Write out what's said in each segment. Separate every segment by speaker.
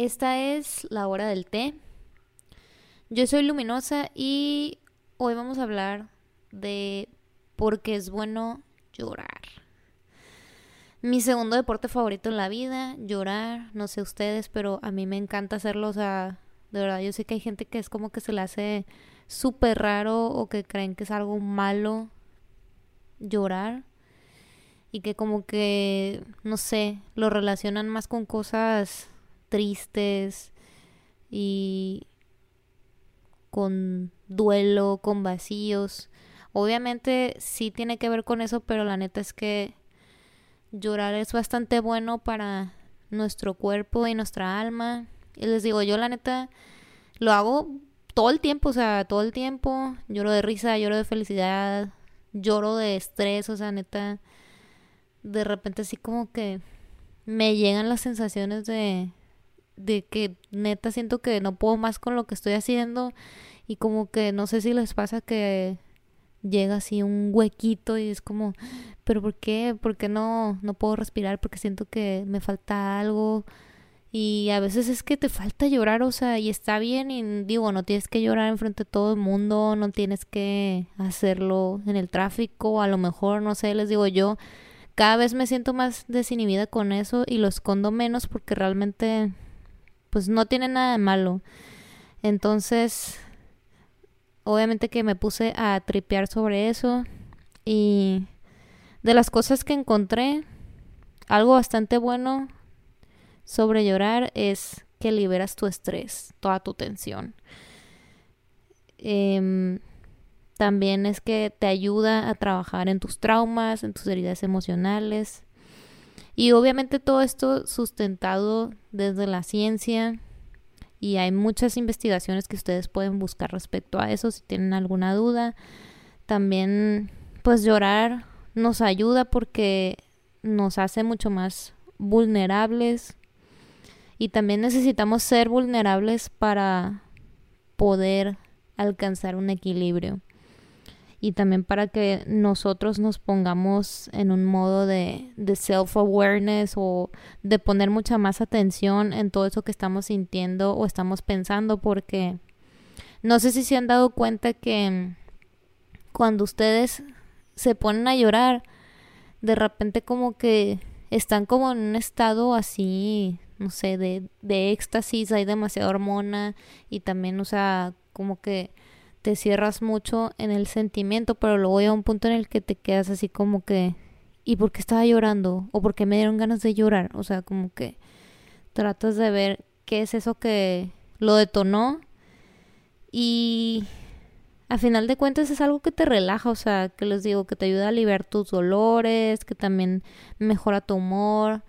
Speaker 1: Esta es la hora del té. Yo soy Luminosa y hoy vamos a hablar de por qué es bueno llorar. Mi segundo deporte favorito en la vida, llorar, no sé ustedes, pero a mí me encanta hacerlo, o sea, de verdad yo sé que hay gente que es como que se le hace súper raro o que creen que es algo malo llorar y que como que, no sé, lo relacionan más con cosas tristes y con duelo, con vacíos. Obviamente sí tiene que ver con eso, pero la neta es que llorar es bastante bueno para nuestro cuerpo y nuestra alma. Y les digo, yo la neta lo hago todo el tiempo, o sea, todo el tiempo. Lloro de risa, lloro de felicidad, lloro de estrés, o sea, neta, de repente así como que me llegan las sensaciones de, de que neta siento que no puedo más con lo que estoy haciendo y como que no sé si les pasa que llega así un huequito y es como, pero ¿por qué? ¿Por qué no, no puedo respirar? Porque siento que me falta algo y a veces es que te falta llorar, o sea, y está bien y digo, no tienes que llorar enfrente de todo el mundo, no tienes que hacerlo en el tráfico, a lo mejor, no sé, les digo yo, cada vez me siento más desinhibida con eso y lo escondo menos porque realmente pues no tiene nada de malo. Entonces, obviamente que me puse a tripear sobre eso y de las cosas que encontré, algo bastante bueno sobre llorar es que liberas tu estrés, toda tu tensión. Em, también es que te ayuda a trabajar en tus traumas, en tus heridas emocionales. Y obviamente todo esto sustentado desde la ciencia. Y hay muchas investigaciones que ustedes pueden buscar respecto a eso si tienen alguna duda. También pues llorar nos ayuda porque nos hace mucho más vulnerables y también necesitamos ser vulnerables para poder alcanzar un equilibrio. Y también para que nosotros nos pongamos en un modo de, de self-awareness o de poner mucha más atención en todo eso que estamos sintiendo o estamos pensando. Porque no sé si se han dado cuenta que cuando ustedes se ponen a llorar, de repente como que están como en un estado así no sé, de, de éxtasis, hay demasiada hormona y también, o sea, como que te cierras mucho en el sentimiento, pero luego llega un punto en el que te quedas así como que, ¿y por qué estaba llorando? ¿O por qué me dieron ganas de llorar? O sea, como que tratas de ver qué es eso que lo detonó y a final de cuentas es algo que te relaja, o sea, que les digo, que te ayuda a aliviar tus dolores, que también mejora tu humor,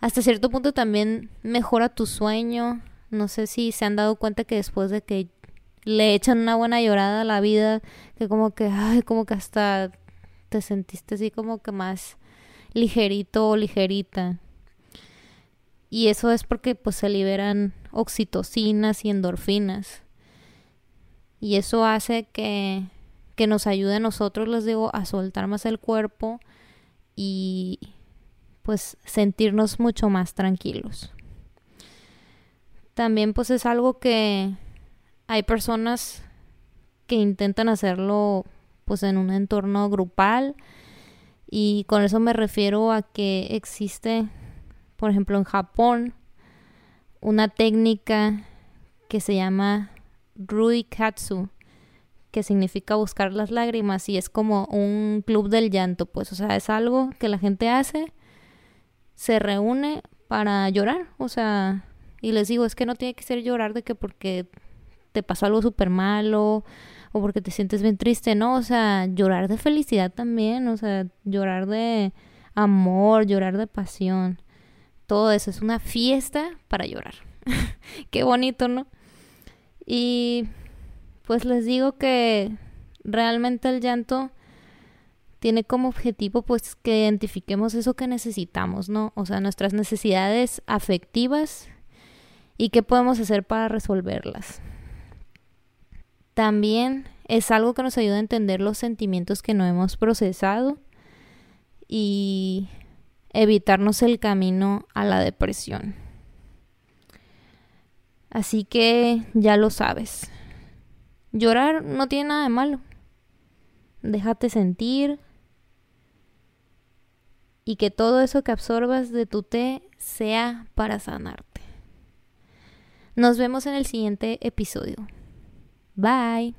Speaker 1: hasta cierto punto también mejora tu sueño. No sé si se han dado cuenta que después de que le echan una buena llorada a la vida, que como que, ay, como que hasta te sentiste así como que más ligerito o ligerita. Y eso es porque pues se liberan oxitocinas y endorfinas. Y eso hace que, que nos ayude a nosotros, les digo, a soltar más el cuerpo y pues sentirnos mucho más tranquilos. También pues es algo que hay personas que intentan hacerlo pues en un entorno grupal y con eso me refiero a que existe por ejemplo en Japón una técnica que se llama Ruikatsu que significa buscar las lágrimas y es como un club del llanto pues. O sea es algo que la gente hace se reúne para llorar, o sea, y les digo, es que no tiene que ser llorar de que porque te pasó algo súper malo o porque te sientes bien triste, ¿no? O sea, llorar de felicidad también, o sea, llorar de amor, llorar de pasión. Todo eso es una fiesta para llorar. Qué bonito, ¿no? Y pues les digo que realmente el llanto tiene como objetivo pues que identifiquemos eso que necesitamos, ¿no? O sea, nuestras necesidades afectivas y qué podemos hacer para resolverlas. También es algo que nos ayuda a entender los sentimientos que no hemos procesado y evitarnos el camino a la depresión. Así que ya lo sabes. Llorar no tiene nada de malo. Déjate sentir. Y que todo eso que absorbas de tu té sea para sanarte. Nos vemos en el siguiente episodio. Bye.